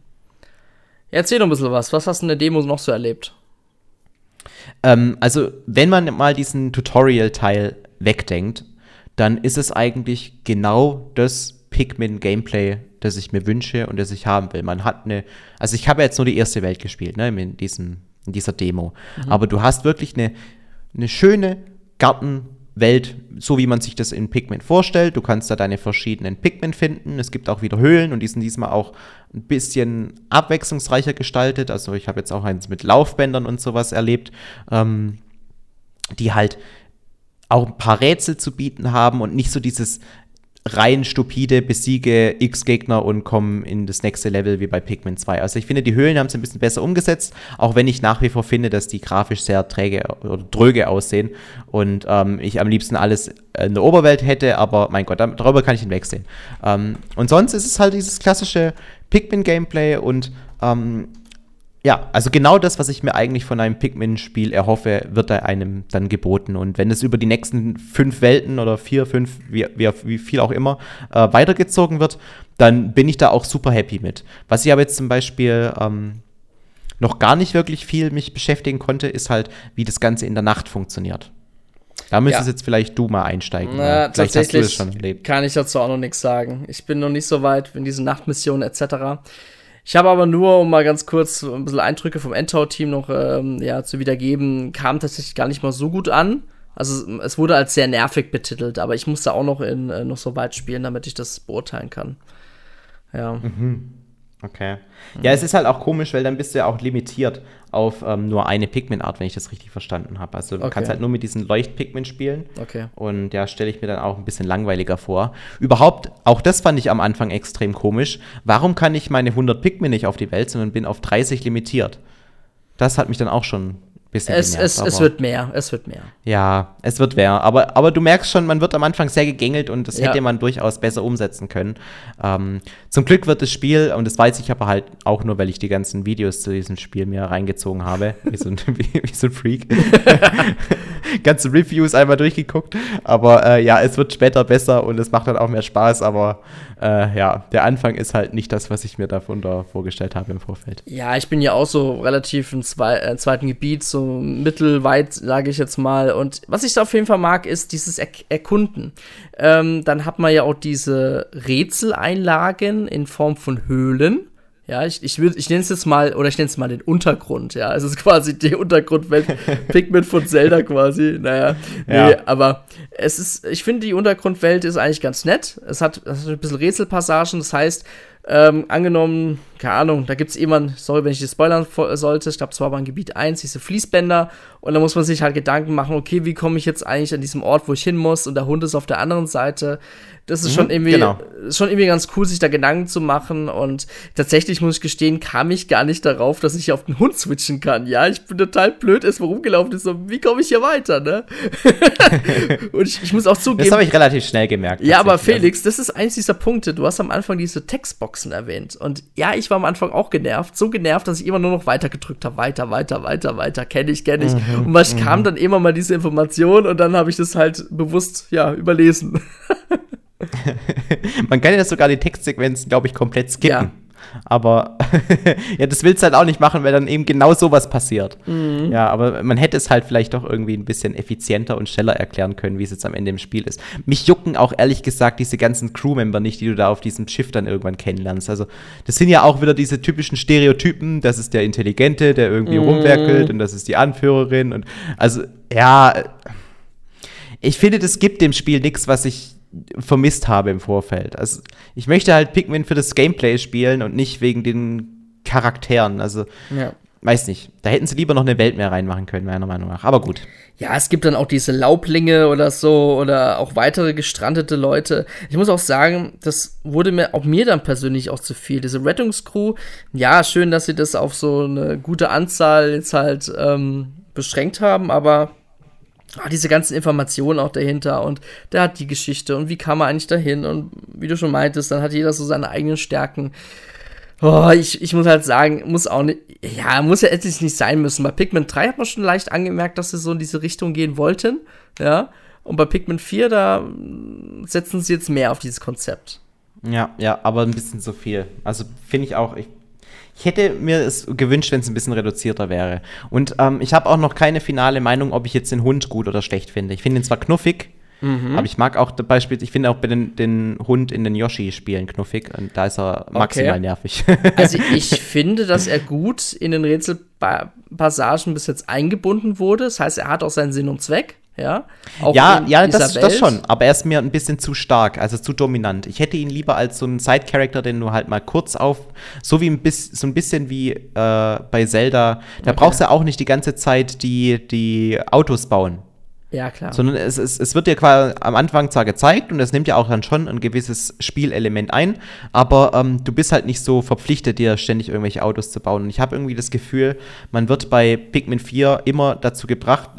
Erzähl doch ein bisschen was. Was hast du in der Demo noch so erlebt? Ähm, also, wenn man mal diesen Tutorial-Teil wegdenkt, dann ist es eigentlich genau das Pikmin-Gameplay, das ich mir wünsche und das ich haben will. Man hat eine, also ich habe jetzt nur die erste Welt gespielt, ne, in, diesem, in dieser Demo. Mhm. Aber du hast wirklich eine, eine schöne Garten- Welt, so wie man sich das in Pikmin vorstellt. Du kannst da deine verschiedenen Pikmin finden. Es gibt auch wieder Höhlen und die sind diesmal auch ein bisschen abwechslungsreicher gestaltet. Also ich habe jetzt auch eins mit Laufbändern und sowas erlebt, ähm, die halt auch ein paar Rätsel zu bieten haben und nicht so dieses rein stupide, besiege X Gegner und komme in das nächste Level wie bei Pikmin 2. Also ich finde, die Höhlen haben es ein bisschen besser umgesetzt, auch wenn ich nach wie vor finde, dass die grafisch sehr träge oder dröge aussehen und ähm, ich am liebsten alles in der Oberwelt hätte, aber mein Gott, darüber kann ich hinwegsehen. Ähm, und sonst ist es halt dieses klassische Pikmin-Gameplay und ähm, ja, also genau das, was ich mir eigentlich von einem Pikmin-Spiel erhoffe, wird da einem dann geboten. Und wenn es über die nächsten fünf Welten oder vier, fünf, wie, wie, viel auch immer, äh, weitergezogen wird, dann bin ich da auch super happy mit. Was ich aber jetzt zum Beispiel ähm, noch gar nicht wirklich viel mich beschäftigen konnte, ist halt, wie das Ganze in der Nacht funktioniert. Da müsstest ja. jetzt vielleicht du mal einsteigen. Na, vielleicht hast du das schon erlebt. Kann ich dazu auch noch nichts sagen. Ich bin noch nicht so weit in diesen Nachtmissionen etc. Ich habe aber nur, um mal ganz kurz ein bisschen Eindrücke vom Endtower-Team noch ähm, ja, zu wiedergeben, kam tatsächlich gar nicht mal so gut an. Also es wurde als sehr nervig betitelt, aber ich musste auch noch in äh, noch so weit spielen, damit ich das beurteilen kann. Ja. Mhm. Okay. Ja, es ist halt auch komisch, weil dann bist du ja auch limitiert auf ähm, nur eine Pikmin-Art, wenn ich das richtig verstanden habe. Also du okay. kannst halt nur mit diesen Leucht-Pikmin spielen. Okay. Und ja, stelle ich mir dann auch ein bisschen langweiliger vor. Überhaupt, auch das fand ich am Anfang extrem komisch. Warum kann ich meine 100 Pikmin nicht auf die Welt, sondern bin auf 30 limitiert? Das hat mich dann auch schon bisschen es, genervt, es, es wird mehr, es wird mehr. Ja, es wird mehr. Aber, aber du merkst schon, man wird am Anfang sehr gegängelt und das ja. hätte man durchaus besser umsetzen können. Ähm, zum Glück wird das Spiel, und das weiß ich aber halt auch nur, weil ich die ganzen Videos zu diesem Spiel mir reingezogen habe, wie so ein, wie, wie so ein Freak. Ganze Reviews einmal durchgeguckt. Aber äh, ja, es wird später besser und es macht dann auch mehr Spaß, aber äh, ja, der Anfang ist halt nicht das, was ich mir davon da vorgestellt habe im Vorfeld. Ja, ich bin ja auch so relativ im zwei, äh, zweiten Gebiet, so mittelweit, sage ich jetzt mal. Und was ich da auf jeden Fall mag, ist dieses er Erkunden. Ähm, dann hat man ja auch diese Rätseleinlagen in Form von Höhlen. Ja, ich, ich, ich nenne es jetzt mal, oder ich nenne es mal den Untergrund, ja. Es ist quasi die Untergrundwelt, Pigment von Zelda quasi. Naja, nee, ja. aber es ist, ich finde, die Untergrundwelt ist eigentlich ganz nett. Es hat, es hat ein bisschen Rätselpassagen, das heißt, ähm, angenommen, keine Ahnung, da gibt es jemanden, sorry, wenn ich das spoilern sollte, ich glaube, zwar war ein Gebiet 1, diese Fließbänder, und da muss man sich halt Gedanken machen, okay, wie komme ich jetzt eigentlich an diesem Ort, wo ich hin muss, und der Hund ist auf der anderen Seite. Das ist mhm, schon irgendwie, genau. schon irgendwie ganz cool, sich da Gedanken zu machen, und tatsächlich muss ich gestehen, kam ich gar nicht darauf, dass ich auf den Hund switchen kann. Ja, ich bin total blöd, ist rumgelaufen ist, so, wie komme ich hier weiter, ne? und ich, ich, muss auch zugeben. Das habe ich relativ schnell gemerkt. Ja, aber Felix, das ist eins dieser Punkte. Du hast am Anfang diese Textboxen erwähnt, und ja, ich war am Anfang auch genervt, so genervt, dass ich immer nur noch weiter gedrückt habe, weiter, weiter, weiter, weiter, kenne ich, kenne ich. Mhm, und was mhm. kam dann immer mal diese Information und dann habe ich das halt bewusst, ja, überlesen. Man kann ja sogar die Textsequenzen, glaube ich, komplett skippen. Ja. Aber ja, das willst du halt auch nicht machen, weil dann eben genau sowas passiert. Mhm. Ja, aber man hätte es halt vielleicht doch irgendwie ein bisschen effizienter und schneller erklären können, wie es jetzt am Ende im Spiel ist. Mich jucken auch ehrlich gesagt diese ganzen Crewmember nicht, die du da auf diesem Schiff dann irgendwann kennenlernst. Also, das sind ja auch wieder diese typischen Stereotypen. Das ist der Intelligente, der irgendwie mhm. rumwerkelt und das ist die Anführerin. Und also, ja, ich finde, das gibt dem Spiel nichts, was ich vermisst habe im Vorfeld. Also ich möchte halt Pikmin für das Gameplay spielen und nicht wegen den Charakteren. Also ja. weiß nicht, da hätten sie lieber noch eine Welt mehr reinmachen können, meiner Meinung nach. Aber gut. Ja, es gibt dann auch diese Laublinge oder so oder auch weitere gestrandete Leute. Ich muss auch sagen, das wurde mir auch mir dann persönlich auch zu viel. Diese Rettungscrew, ja, schön, dass sie das auf so eine gute Anzahl jetzt halt ähm, beschränkt haben, aber ah, diese ganzen Informationen auch dahinter und der hat die Geschichte und wie kam er eigentlich dahin und wie du schon meintest, dann hat jeder so seine eigenen Stärken. Oh, ich, ich muss halt sagen, muss auch nicht, ja, muss ja endlich nicht sein müssen. Bei Pikmin 3 hat man schon leicht angemerkt, dass sie so in diese Richtung gehen wollten, ja. Und bei Pikmin 4, da setzen sie jetzt mehr auf dieses Konzept. Ja, ja, aber ein bisschen zu viel. Also finde ich auch, ich, ich, hätte mir es gewünscht, wenn es ein bisschen reduzierter wäre. Und ähm, ich habe auch noch keine finale Meinung, ob ich jetzt den Hund gut oder schlecht finde. Ich finde ihn zwar knuffig, Mhm. Aber ich mag auch beispielsweise, ich finde auch bei den, den Hund in den Yoshi-Spielen knuffig und da ist er maximal okay. nervig. also ich finde, dass er gut in den Rätselpassagen bis jetzt eingebunden wurde. Das heißt, er hat auch seinen Sinn und Zweck. Ja, auch ja, ja das, das, schon, aber er ist mir ein bisschen zu stark, also zu dominant. Ich hätte ihn lieber als so einen Side-Character, den du halt mal kurz auf, so wie ein bisschen, so ein bisschen wie äh, bei Zelda, da okay. brauchst du auch nicht die ganze Zeit die, die Autos bauen. Ja, klar. Sondern es, es, es wird dir quasi am Anfang zwar gezeigt und es nimmt ja auch dann schon ein gewisses Spielelement ein, aber ähm, du bist halt nicht so verpflichtet, dir ständig irgendwelche Autos zu bauen. Und ich habe irgendwie das Gefühl, man wird bei Pikmin 4 immer dazu gebracht,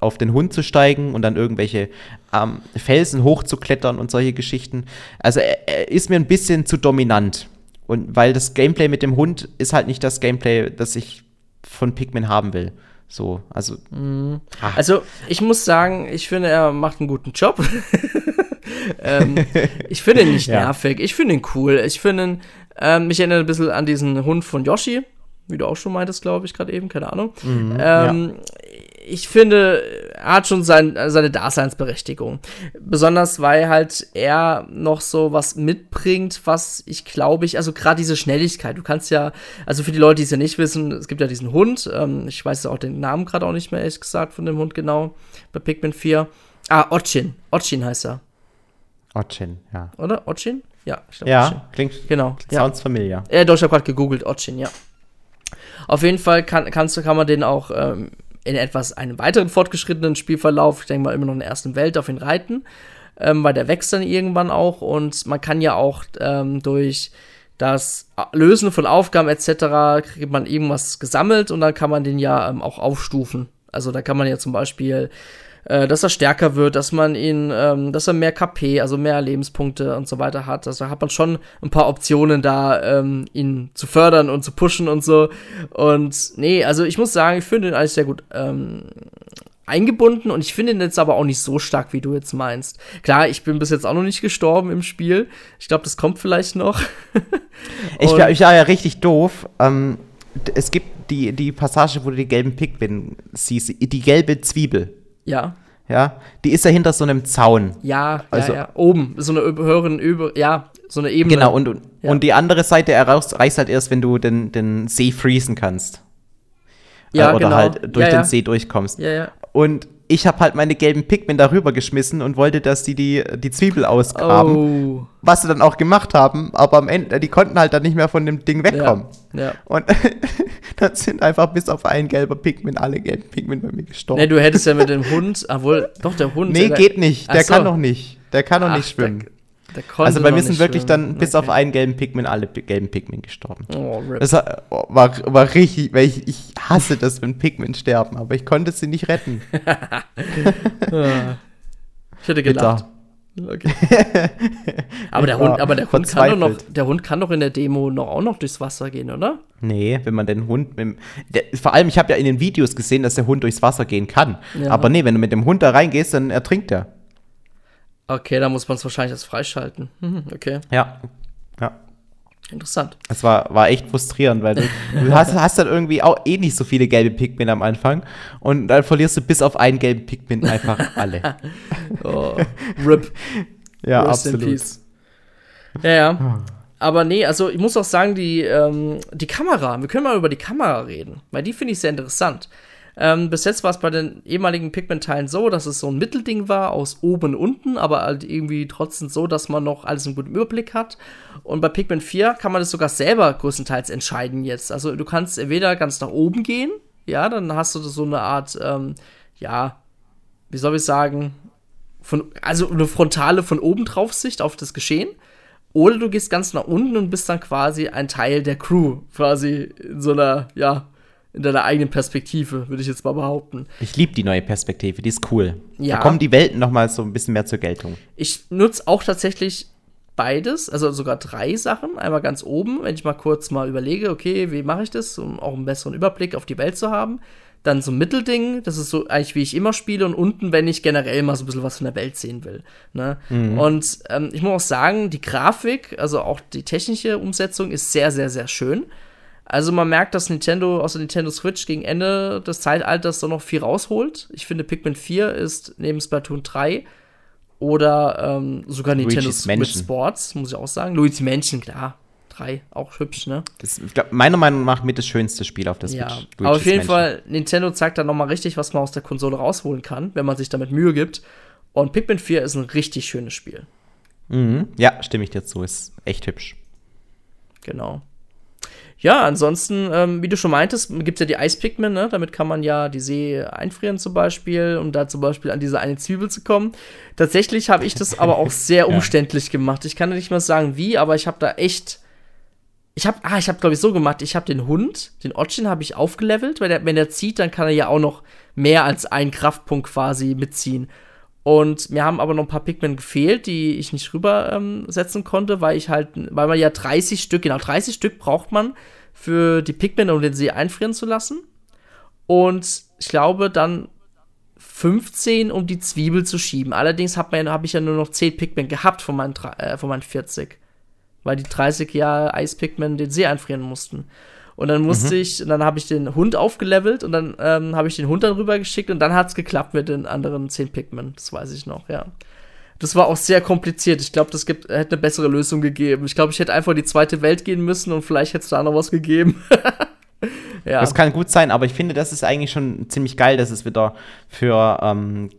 auf den Hund zu steigen und dann irgendwelche ähm, Felsen hochzuklettern und solche Geschichten. Also er, er ist mir ein bisschen zu dominant. Und weil das Gameplay mit dem Hund ist halt nicht das Gameplay, das ich von Pikmin haben will. So, also. Mhm. Also, ich muss sagen, ich finde, er macht einen guten Job. ähm, ich finde ihn nicht nervig. Ich finde ihn cool. Ich finde ihn, ähm, mich erinnert ein bisschen an diesen Hund von Yoshi, wie du auch schon meintest, glaube ich, gerade eben, keine Ahnung. Mhm, ähm, ja ich finde, hat schon sein, seine Daseinsberechtigung. Besonders, weil halt er noch so was mitbringt, was ich glaube ich, also gerade diese Schnelligkeit. Du kannst ja, also für die Leute, die es ja nicht wissen, es gibt ja diesen Hund. Ähm, ich weiß auch den Namen gerade auch nicht mehr, ehrlich gesagt, von dem Hund genau. Bei Pikmin 4. Ah, Otchin. Otchin heißt er. Otchin, ja. Oder? Otchin? Ja, ich glaube, Ja, Otchin. klingt. Genau. Sounds ja. familiar. Ja, doch, ich habe gerade gegoogelt. Otchin, ja. Auf jeden Fall kann, kannst, kann man den auch ähm, in etwas einem weiteren fortgeschrittenen Spielverlauf, ich denke mal immer noch in der ersten Welt, auf ihn reiten, ähm, weil der wächst dann irgendwann auch und man kann ja auch ähm, durch das Lösen von Aufgaben etc. kriegt man irgendwas gesammelt und dann kann man den ja ähm, auch aufstufen. Also da kann man ja zum Beispiel äh, dass er stärker wird, dass man ihn, ähm, dass er mehr KP, also mehr Lebenspunkte und so weiter hat. Also hat man schon ein paar Optionen da, ähm, ihn zu fördern und zu pushen und so. Und nee, also ich muss sagen, ich finde ihn alles sehr gut ähm, eingebunden und ich finde ihn jetzt aber auch nicht so stark, wie du jetzt meinst. Klar, ich bin bis jetzt auch noch nicht gestorben im Spiel. Ich glaube, das kommt vielleicht noch. ich, war, ich war ja richtig doof. Ähm, es gibt die, die Passage, wo du die gelben Pikmin siehst, die gelbe Zwiebel. Ja. Ja, die ist ja hinter so einem Zaun. Ja, also, ja, ja. oben, so eine höheren, über, ja, so eine Ebene. Genau, und, ja. und die andere Seite erreichst halt erst, wenn du den, den See freezen kannst. Ja, äh, oder genau. halt durch den See durchkommst. Ja, ja. Und ich habe halt meine gelben Pikmin darüber geschmissen und wollte, dass die die, die Zwiebel ausgraben. Oh. Was sie dann auch gemacht haben, aber am Ende, die konnten halt dann nicht mehr von dem Ding wegkommen. Ja. ja. Und dann sind einfach bis auf einen gelber Pikmin alle gelben Pikmin bei mir gestorben. Nee, du hättest ja mit dem Hund, obwohl, doch, der Hund. Nee, geht nicht. Der so. kann doch nicht. Der kann doch nicht schwimmen. Der, also bei mir sind wirklich schwimmen. dann bis okay. auf einen gelben Pikmin alle gelben Pikmin gestorben. Oh, rip. Das war, war, richtig, weil ich, ich hasse das, wenn Pikmin sterben, aber ich konnte sie nicht retten. ich hätte gedacht. Okay. aber der Hund, aber der Hund kann doch noch, der Hund kann doch in der Demo noch auch noch durchs Wasser gehen, oder? Nee, wenn man den Hund mit, der, vor allem ich habe ja in den Videos gesehen, dass der Hund durchs Wasser gehen kann. Ja. Aber nee, wenn du mit dem Hund da reingehst, dann ertrinkt er. Okay, da muss man es wahrscheinlich erst freischalten. Okay. Ja. Ja. Interessant. Es war, war echt frustrierend, weil du, du hast, hast, dann irgendwie auch eh nicht so viele gelbe Pikmin am Anfang und dann verlierst du bis auf einen gelben Pikmin einfach alle. oh, RIP. ja, Rest absolut. Ja, ja. Aber nee, also ich muss auch sagen, die, ähm, die Kamera, wir können mal über die Kamera reden, weil die finde ich sehr interessant. Ähm, bis jetzt war es bei den ehemaligen Pikmin-Teilen so, dass es so ein Mittelding war aus oben und unten, aber halt irgendwie trotzdem so, dass man noch alles im guten Überblick hat. Und bei Pikmin 4 kann man das sogar selber größtenteils entscheiden jetzt. Also du kannst entweder ganz nach oben gehen, ja, dann hast du so eine Art, ähm, ja, wie soll ich sagen, von, also eine frontale von oben drauf Sicht auf das Geschehen. Oder du gehst ganz nach unten und bist dann quasi ein Teil der Crew, quasi in so einer, ja, in deiner eigenen Perspektive, würde ich jetzt mal behaupten. Ich liebe die neue Perspektive, die ist cool. Ja. Da kommen die Welten noch mal so ein bisschen mehr zur Geltung. Ich nutze auch tatsächlich beides, also sogar drei Sachen. Einmal ganz oben, wenn ich mal kurz mal überlege, okay, wie mache ich das, um auch einen besseren Überblick auf die Welt zu haben. Dann so ein Mittelding, das ist so eigentlich, wie ich immer spiele. Und unten, wenn ich generell mal so ein bisschen was von der Welt sehen will. Ne? Mhm. Und ähm, ich muss auch sagen, die Grafik, also auch die technische Umsetzung, ist sehr, sehr, sehr schön. Also man merkt, dass Nintendo aus der Nintendo Switch gegen Ende des Zeitalters da noch viel rausholt. Ich finde, Pikmin 4 ist neben Splatoon 3 oder ähm, sogar Nintendo Luigi's Switch Mansion. Sports, muss ich auch sagen. Luigi Mansion, klar. 3, auch hübsch, ne? Das ist glaub, meiner Meinung nach mit das schönste Spiel auf der Switch. Ja, Luigi's aber auf jeden Mansion. Fall, Nintendo zeigt da noch mal richtig, was man aus der Konsole rausholen kann, wenn man sich damit Mühe gibt. Und Pikmin 4 ist ein richtig schönes Spiel. Mhm. Ja, stimme ich dir zu. Ist echt hübsch. Genau. Ja, ansonsten, ähm, wie du schon meintest, gibt es ja die Eispigmen, ne? Damit kann man ja die See einfrieren zum Beispiel, um da zum Beispiel an diese eine Zwiebel zu kommen. Tatsächlich habe ich das aber auch sehr umständlich gemacht. Ich kann nicht mal sagen, wie, aber ich habe da echt. Ich habe, ah, ich habe glaube ich so gemacht. Ich habe den Hund, den Otchin, habe ich aufgelevelt, weil der, wenn er zieht, dann kann er ja auch noch mehr als einen Kraftpunkt quasi mitziehen. Und mir haben aber noch ein paar Pigment gefehlt, die ich nicht rübersetzen ähm, konnte, weil ich halt, weil man ja 30 Stück, genau 30 Stück braucht man für die Pigment, um den See einfrieren zu lassen. Und ich glaube dann 15, um die Zwiebel zu schieben. Allerdings habe hab ich ja nur noch 10 Pigment gehabt von meinen, äh, von meinen 40. Weil die 30 Jahre Eispigment den See einfrieren mussten. Und dann musste mhm. ich, dann habe ich den Hund aufgelevelt und dann ähm, habe ich den Hund dann rübergeschickt und dann hat es geklappt mit den anderen 10 Pikmin. Das weiß ich noch, ja. Das war auch sehr kompliziert. Ich glaube, das gibt, hätte eine bessere Lösung gegeben. Ich glaube, ich hätte einfach in die zweite Welt gehen müssen und vielleicht hätte es da noch was gegeben. ja. Das kann gut sein, aber ich finde, das ist eigentlich schon ziemlich geil, dass es wieder für ähm,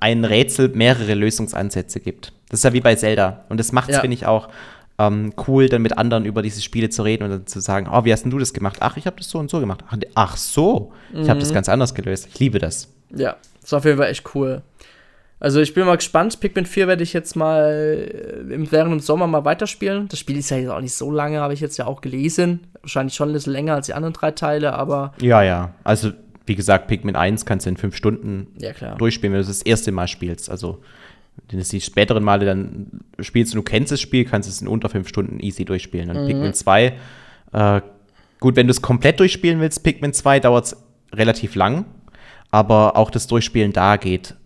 ein Rätsel mehrere Lösungsansätze gibt. Das ist ja wie bei Zelda. Und das macht es, ja. finde ich, auch ähm, cool, dann mit anderen über diese Spiele zu reden und dann zu sagen, oh, wie hast denn du das gemacht? Ach, ich habe das so und so gemacht. Ach, ach so, mhm. ich habe das ganz anders gelöst. Ich liebe das. Ja, das war auf jeden Fall echt cool. Also ich bin mal gespannt. Pikmin 4 werde ich jetzt mal äh, während dem Sommer mal weiterspielen. Das Spiel ist ja jetzt auch nicht so lange, habe ich jetzt ja auch gelesen. Wahrscheinlich schon ein bisschen länger als die anderen drei Teile, aber. Ja, ja. Also, wie gesagt, Pikmin 1 kannst du in fünf Stunden ja, durchspielen, wenn du das, das erste Mal spielst. Also wenn du die späteren Male dann spielst und du kennst das Spiel, kannst du es in unter fünf Stunden easy durchspielen. Und mhm. Pikmin 2, äh, gut, wenn du es komplett durchspielen willst, Pikmin 2 dauert es relativ lang, aber auch das Durchspielen da geht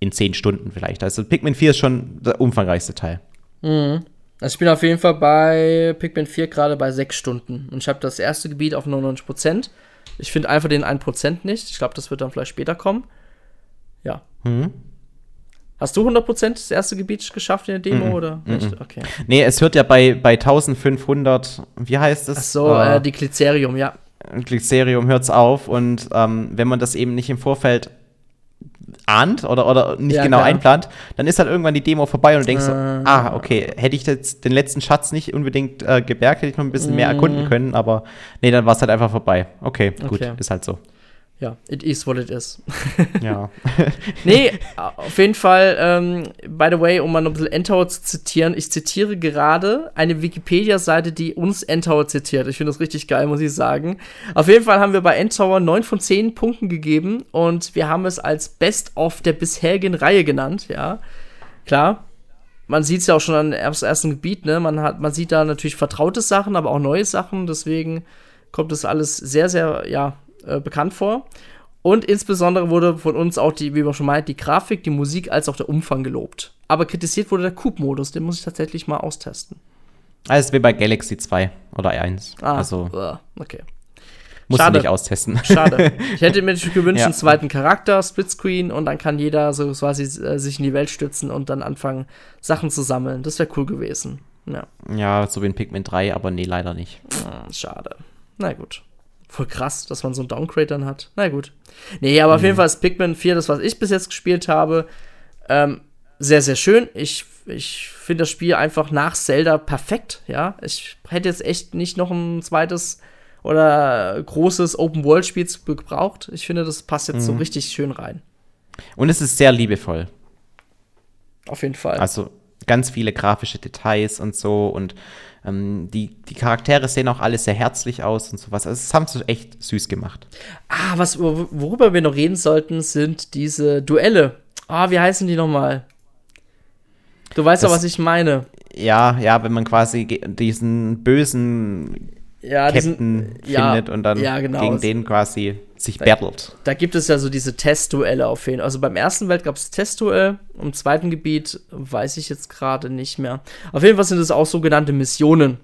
in zehn Stunden vielleicht. Also Pikmin 4 ist schon der umfangreichste Teil. Mhm. Also ich bin auf jeden Fall bei Pikmin 4 gerade bei sechs Stunden. Und ich habe das erste Gebiet auf 99%. Ich finde einfach den 1% nicht. Ich glaube, das wird dann vielleicht später kommen. Ja. Mhm. Hast du 100% das erste Gebiet geschafft in der Demo -mm. oder nicht? Mm okay. Nee, es hört ja bei, bei 1500, wie heißt es? Ach so, äh, äh, die Glycerium, ja. Glycerium hört es auf und ähm, wenn man das eben nicht im Vorfeld ahnt oder, oder nicht ja, genau klar. einplant, dann ist halt irgendwann die Demo vorbei und du denkst äh, so, ah, okay, hätte ich jetzt den letzten Schatz nicht unbedingt äh, gebergt, hätte ich noch ein bisschen mehr erkunden können, aber nee, dann war es halt einfach vorbei. Okay, gut, okay. ist halt so ja, it is what it is. ja. nee, auf jeden Fall, ähm, by the way, um mal ein bisschen Endtower zu zitieren, ich zitiere gerade eine Wikipedia-Seite, die uns Endtower zitiert. Ich finde das richtig geil, muss ich sagen. Auf jeden Fall haben wir bei Endtower 9 von 10 Punkten gegeben und wir haben es als Best of der bisherigen Reihe genannt, ja. Klar. Man sieht es ja auch schon an dem ersten Gebiet, ne? Man, hat, man sieht da natürlich vertraute Sachen, aber auch neue Sachen, deswegen kommt das alles sehr, sehr, ja, äh, bekannt vor. Und insbesondere wurde von uns auch die, wie wir schon meinten, die Grafik, die Musik als auch der Umfang gelobt. Aber kritisiert wurde der Coop-Modus, den muss ich tatsächlich mal austesten. Also wie bei Galaxy 2 oder 1. Ah, also, okay. Muss Schade. nicht austesten. Schade. Ich hätte mir gewünscht, ja. einen zweiten Charakter, Splitscreen, und dann kann jeder so quasi äh, sich in die Welt stützen und dann anfangen, Sachen zu sammeln. Das wäre cool gewesen. Ja. ja, so wie in Pikmin 3, aber nee, leider nicht. Hm, schade. Na gut. Voll krass, dass man so einen Downgrade dann hat. Na gut. Nee, aber mhm. auf jeden Fall ist Pikmin 4 das, was ich bis jetzt gespielt habe. Ähm, sehr, sehr schön. Ich, ich finde das Spiel einfach nach Zelda perfekt, ja. Ich hätte jetzt echt nicht noch ein zweites oder großes Open-World-Spiel gebraucht. Ich finde, das passt jetzt mhm. so richtig schön rein. Und es ist sehr liebevoll. Auf jeden Fall. Also ganz viele grafische Details und so und ähm, die, die Charaktere sehen auch alle sehr herzlich aus und sowas. Also, das haben sie echt süß gemacht. Ah, was, worüber wir noch reden sollten, sind diese Duelle. Ah, wie heißen die nochmal? Du weißt doch, was ich meine. Ja, ja, wenn man quasi diesen bösen ja, Captain diesen, ja, findet und dann ja, genau. gegen den quasi sich da, battlet. Da gibt es ja so diese Testduelle auf jeden Fall. Also beim ersten Welt gab es Testduell, im zweiten Gebiet weiß ich jetzt gerade nicht mehr. Auf jeden Fall sind es auch sogenannte Missionen.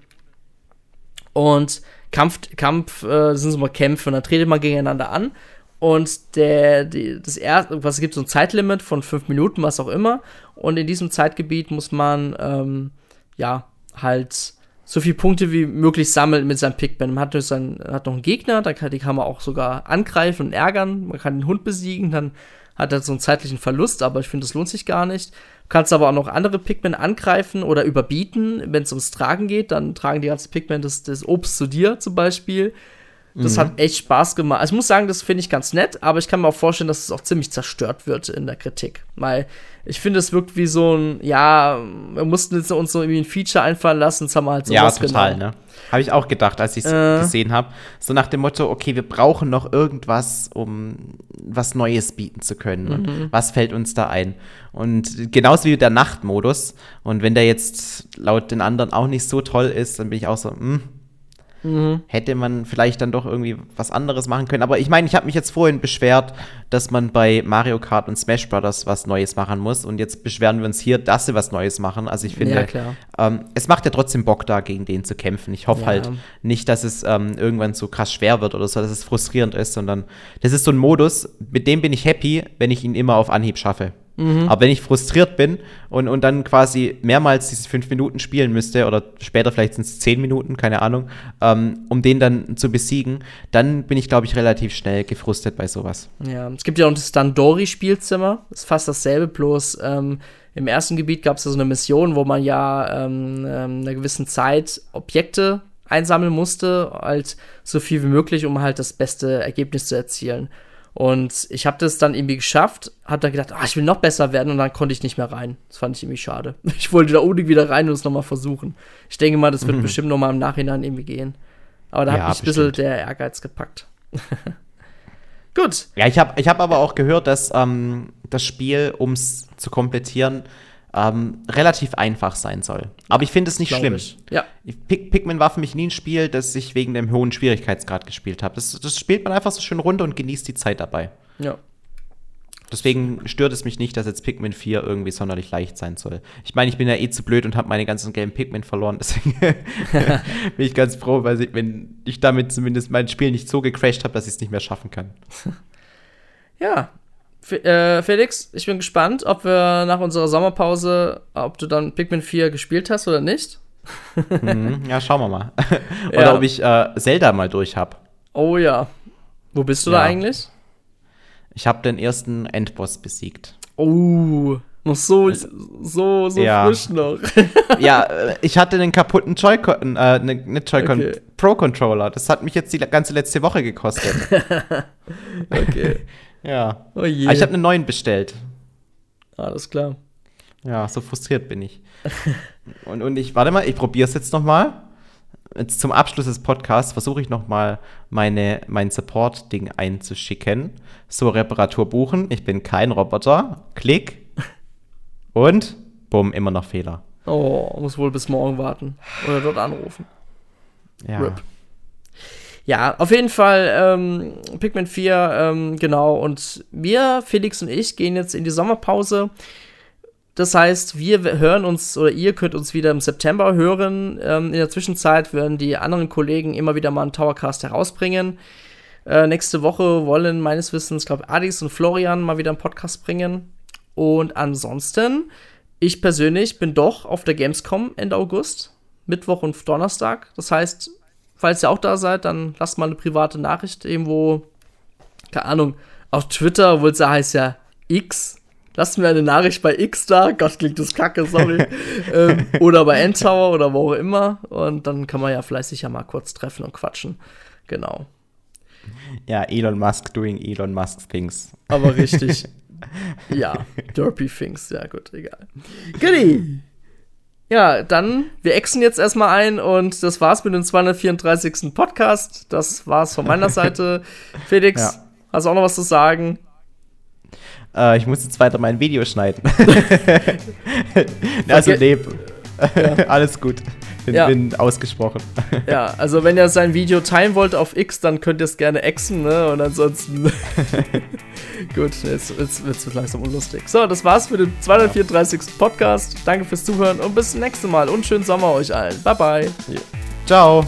Und Kampf, Kampf äh, sind so mal Kämpfe und dann tretet man gegeneinander an. Und der, die, das erste, was gibt so ein Zeitlimit von fünf Minuten, was auch immer. Und in diesem Zeitgebiet muss man ähm, ja halt so viele Punkte wie möglich sammeln mit seinem Pikmin. Man hat, sein, hat noch einen Gegner, da kann, die kann man auch sogar angreifen und ärgern. Man kann den Hund besiegen, dann hat er so einen zeitlichen Verlust, aber ich finde, das lohnt sich gar nicht. Du kannst aber auch noch andere Pikmin angreifen oder überbieten. Wenn es ums Tragen geht, dann tragen die ganzen Pikmin das, das Obst zu dir zum Beispiel. Das mhm. hat echt Spaß gemacht. Also ich muss sagen, das finde ich ganz nett, aber ich kann mir auch vorstellen, dass es auch ziemlich zerstört wird in der Kritik. Weil ich finde, es wirkt wie so ein, ja, wir mussten uns so irgendwie ein Feature einfallen lassen, das haben wir halt so Ja, total, genommen. ne? Habe ich auch gedacht, als ich es äh. gesehen habe. So nach dem Motto, okay, wir brauchen noch irgendwas, um was Neues bieten zu können. Mhm. Und was fällt uns da ein? Und genauso wie der Nachtmodus. Und wenn der jetzt laut den anderen auch nicht so toll ist, dann bin ich auch so, mh, hm, Mhm. Hätte man vielleicht dann doch irgendwie was anderes machen können. Aber ich meine, ich habe mich jetzt vorhin beschwert, dass man bei Mario Kart und Smash Bros. was Neues machen muss. Und jetzt beschweren wir uns hier, dass sie was Neues machen. Also ich finde, ja, ähm, es macht ja trotzdem Bock, da gegen den zu kämpfen. Ich hoffe ja. halt nicht, dass es ähm, irgendwann so krass schwer wird oder so, dass es frustrierend ist, sondern das ist so ein Modus, mit dem bin ich happy, wenn ich ihn immer auf Anhieb schaffe. Mhm. Aber wenn ich frustriert bin und, und dann quasi mehrmals diese fünf Minuten spielen müsste, oder später vielleicht sind es zehn Minuten, keine Ahnung, ähm, um den dann zu besiegen, dann bin ich, glaube ich, relativ schnell gefrustet bei sowas. Ja, es gibt ja auch das Dandori-Spielzimmer, ist fast dasselbe, bloß ähm, im ersten Gebiet gab es ja so eine Mission, wo man ja ähm, ähm, einer gewissen Zeit Objekte einsammeln musste, halt so viel wie möglich, um halt das beste Ergebnis zu erzielen. Und ich habe das dann irgendwie geschafft, hat dann gedacht, ah, ich will noch besser werden und dann konnte ich nicht mehr rein. Das fand ich irgendwie schade. Ich wollte da unbedingt wieder rein und es nochmal versuchen. Ich denke mal, das wird mhm. bestimmt nochmal im Nachhinein irgendwie gehen. Aber da ja, hat mich ein bisschen der Ehrgeiz gepackt. Gut. Ja, ich habe ich hab aber auch gehört, dass ähm, das Spiel, um es zu komplettieren, ähm, relativ einfach sein soll. Aber ich finde es nicht schlimm. Ich. Ja. Pik Pikmin war für mich nie ein Spiel, das ich wegen dem hohen Schwierigkeitsgrad gespielt habe. Das, das spielt man einfach so schön runter und genießt die Zeit dabei. Ja. Deswegen stört es mich nicht, dass jetzt Pikmin 4 irgendwie sonderlich leicht sein soll. Ich meine, ich bin ja eh zu blöd und habe meine ganzen gelben Pikmin verloren. Deswegen bin ich ganz froh, weil ich, wenn ich damit zumindest mein Spiel nicht so gecrashed habe, dass ich es nicht mehr schaffen kann. Ja, Felix, ich bin gespannt, ob wir nach unserer Sommerpause, ob du dann Pikmin 4 gespielt hast oder nicht. mhm, ja, schauen wir mal. oder ja. ob ich äh, Zelda mal durch habe. Oh ja. Wo bist du ja. da eigentlich? Ich habe den ersten Endboss besiegt. Oh, noch so, das, so, so ja. frisch noch. ja, äh, ich hatte einen kaputten Joy-Con, äh, ne, nicht Joy-Con, okay. Pro-Controller. Das hat mich jetzt die ganze letzte Woche gekostet. okay. Ja. Oh je. Aber ich habe einen neuen bestellt. Alles klar. Ja, so frustriert bin ich. und, und ich, warte mal, ich probiere es jetzt noch mal. Jetzt zum Abschluss des Podcasts versuche ich noch mal meine, mein Support-Ding einzuschicken. So, Reparatur buchen. Ich bin kein Roboter. Klick. Und, bumm, immer noch Fehler. Oh, muss wohl bis morgen warten. Oder dort anrufen. Ja. RIP. Ja, auf jeden Fall ähm, Pikmin 4, ähm, genau. Und wir, Felix und ich, gehen jetzt in die Sommerpause. Das heißt, wir hören uns oder ihr könnt uns wieder im September hören. Ähm, in der Zwischenzeit werden die anderen Kollegen immer wieder mal einen Towercast herausbringen. Äh, nächste Woche wollen meines Wissens, glaube Adis und Florian mal wieder einen Podcast bringen. Und ansonsten, ich persönlich bin doch auf der Gamescom Ende August, Mittwoch und Donnerstag. Das heißt, falls ihr auch da seid, dann lasst mal eine private Nachricht irgendwo, keine Ahnung, auf Twitter, obwohl es ja heißt ja X. lasst mir eine Nachricht bei X da. Gott, klingt das kacke, sorry. ähm, oder bei Endtower oder wo auch immer. Und dann kann man ja sich ja mal kurz treffen und quatschen. Genau. Ja, Elon Musk doing Elon Musk things. Aber richtig. ja, Derpy things. Ja, gut, egal. Goodie. Ja, dann, wir exen jetzt erstmal ein und das war's mit dem 234. Podcast. Das war's von meiner Seite. Felix, ja. hast du auch noch was zu sagen? Äh, ich muss jetzt weiter mein Video schneiden. also, nee, ja. alles gut. Bin, ja. bin, ausgesprochen. Ja, also wenn ihr sein Video teilen wollt auf X, dann könnt ihr es gerne exen, ne? Und ansonsten. Gut, jetzt, jetzt wird es langsam unlustig. So, das war's für den 234. Podcast. Danke fürs Zuhören und bis zum nächsten Mal und schönen Sommer euch allen. Bye, bye. Ja. Ciao.